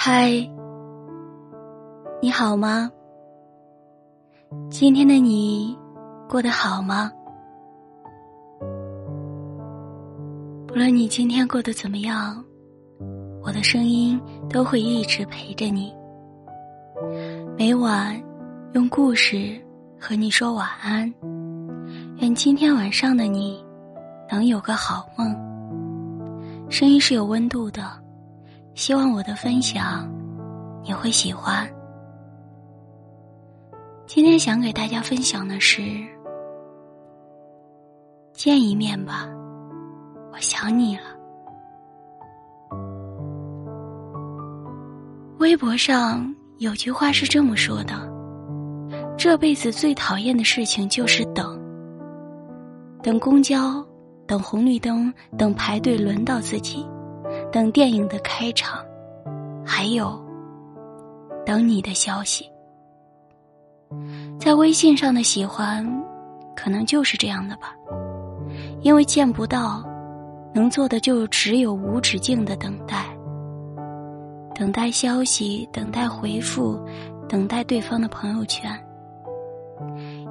嗨，你好吗？今天的你过得好吗？不论你今天过得怎么样，我的声音都会一直陪着你。每晚用故事和你说晚安，愿今天晚上的你能有个好梦。声音是有温度的，希望我的分享你会喜欢。今天想给大家分享的是，见一面吧，我想你了。微博上有句话是这么说的：这辈子最讨厌的事情就是等，等公交，等红绿灯，等排队轮到自己，等电影的开场，还有等你的消息。在微信上的喜欢，可能就是这样的吧，因为见不到，能做的就只有无止境的等待，等待消息，等待回复，等待对方的朋友圈。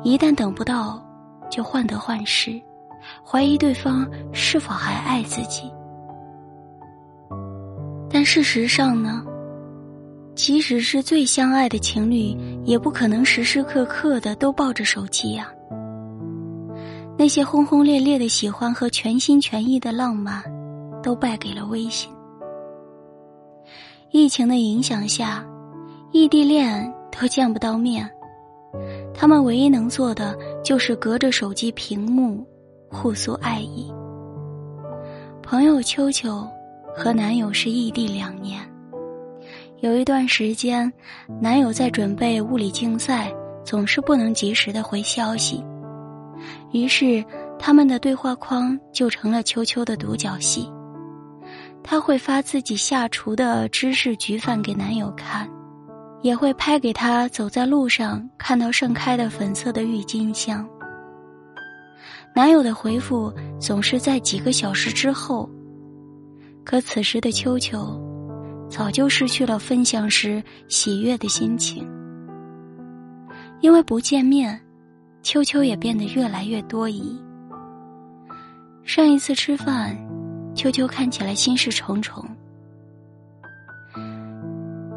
一旦等不到，就患得患失，怀疑对方是否还爱自己。但事实上呢？即使是最相爱的情侣，也不可能时时刻刻的都抱着手机呀。那些轰轰烈烈的喜欢和全心全意的浪漫，都败给了微信。疫情的影响下，异地恋都见不到面，他们唯一能做的就是隔着手机屏幕互诉爱意。朋友秋秋和男友是异地两年。有一段时间，男友在准备物理竞赛，总是不能及时的回消息，于是他们的对话框就成了秋秋的独角戏。他会发自己下厨的芝士焗饭给男友看，也会拍给他走在路上看到盛开的粉色的郁金香。男友的回复总是在几个小时之后，可此时的秋秋。早就失去了分享时喜悦的心情，因为不见面，秋秋也变得越来越多疑。上一次吃饭，秋秋看起来心事重重。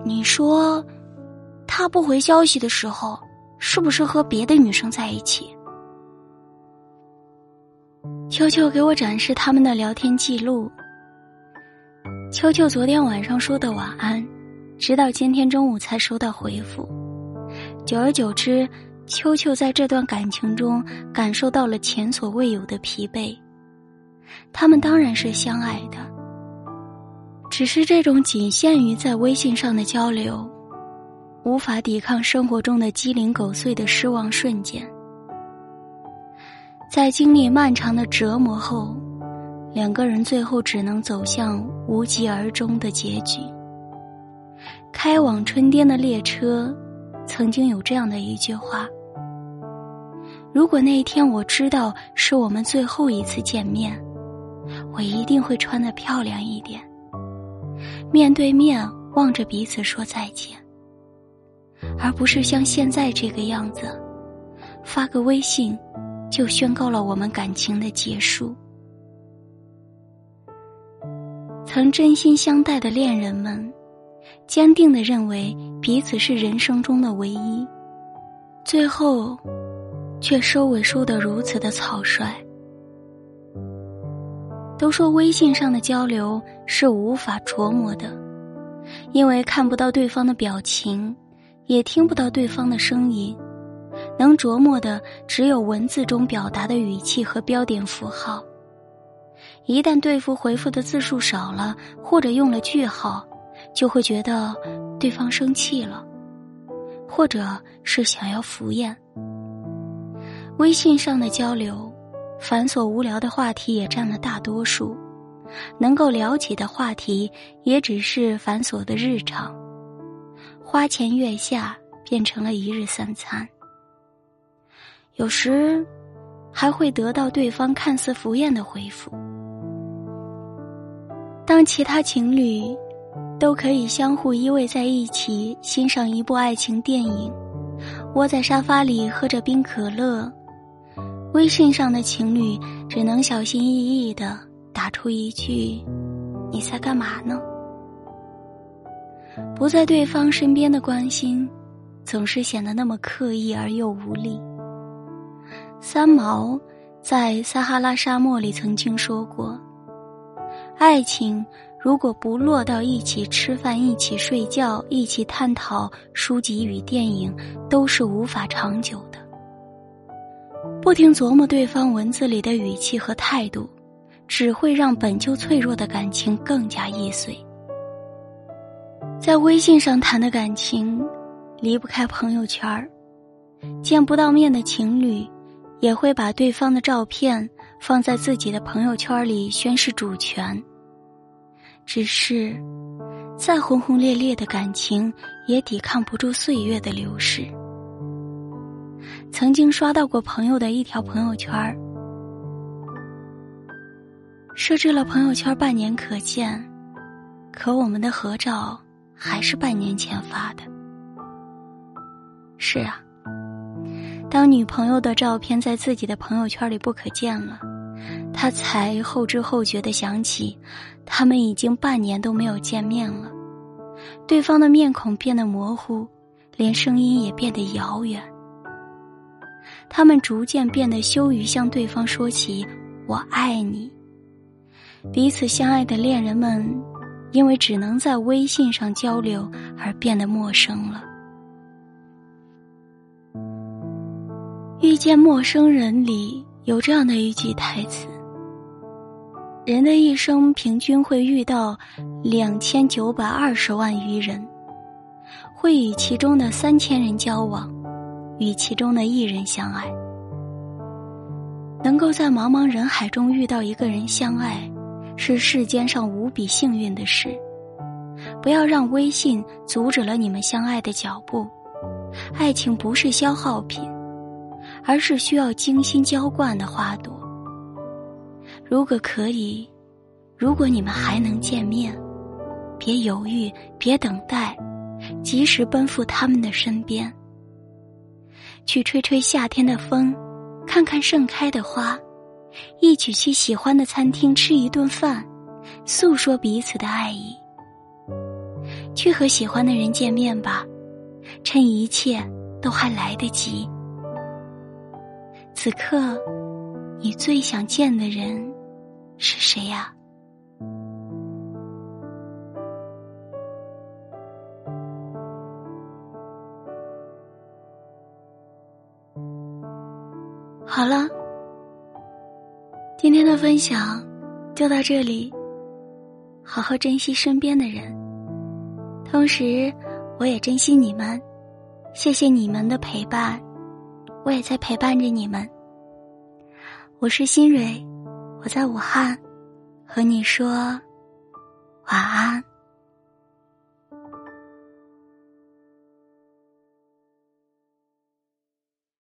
你说，他不回消息的时候，是不是和别的女生在一起？秋秋给我展示他们的聊天记录。秋秋昨天晚上说的晚安，直到今天中午才收到回复。久而久之，秋秋在这段感情中感受到了前所未有的疲惫。他们当然是相爱的，只是这种仅限于在微信上的交流，无法抵抗生活中的鸡零狗碎的失望瞬间。在经历漫长的折磨后。两个人最后只能走向无疾而终的结局。开往春天的列车，曾经有这样的一句话：“如果那一天我知道是我们最后一次见面，我一定会穿的漂亮一点，面对面望着彼此说再见，而不是像现在这个样子，发个微信就宣告了我们感情的结束。”曾真心相待的恋人们，坚定的认为彼此是人生中的唯一，最后，却收尾收得如此的草率。都说微信上的交流是无法琢磨的，因为看不到对方的表情，也听不到对方的声音，能琢磨的只有文字中表达的语气和标点符号。一旦对方回复的字数少了，或者用了句号，就会觉得对方生气了，或者是想要敷衍。微信上的交流，繁琐无聊的话题也占了大多数，能够聊起的话题也只是繁琐的日常，花前月下变成了一日三餐。有时，还会得到对方看似敷衍的回复。当其他情侣都可以相互依偎在一起欣赏一部爱情电影，窝在沙发里喝着冰可乐。微信上的情侣只能小心翼翼的打出一句：“你在干嘛呢？”不在对方身边的关心，总是显得那么刻意而又无力。三毛在撒哈拉沙漠里曾经说过：“爱情如果不落到一起吃饭、一起睡觉、一起探讨书籍与电影，都是无法长久的。”不停琢磨对方文字里的语气和态度，只会让本就脆弱的感情更加易碎。在微信上谈的感情，离不开朋友圈儿。见不到面的情侣，也会把对方的照片放在自己的朋友圈里宣示主权。只是，再轰轰烈烈的感情，也抵抗不住岁月的流逝。曾经刷到过朋友的一条朋友圈儿，设置了朋友圈半年可见，可我们的合照还是半年前发的。是啊，当女朋友的照片在自己的朋友圈里不可见了，他才后知后觉的想起，他们已经半年都没有见面了，对方的面孔变得模糊，连声音也变得遥远。他们逐渐变得羞于向对方说起“我爱你”。彼此相爱的恋人们，因为只能在微信上交流而变得陌生了。《遇见陌生人》里有这样的一句台词：“人的一生平均会遇到两千九百二十万余人，会与其中的三千人交往。”与其中的一人相爱，能够在茫茫人海中遇到一个人相爱，是世间上无比幸运的事。不要让微信阻止了你们相爱的脚步。爱情不是消耗品，而是需要精心浇灌的花朵。如果可以，如果你们还能见面，别犹豫，别等待，及时奔赴他们的身边。去吹吹夏天的风，看看盛开的花，一起去喜欢的餐厅吃一顿饭，诉说彼此的爱意。去和喜欢的人见面吧，趁一切都还来得及。此刻，你最想见的人是谁呀？好了，今天的分享就到这里。好好珍惜身边的人，同时我也珍惜你们。谢谢你们的陪伴，我也在陪伴着你们。我是新蕊，我在武汉，和你说晚安。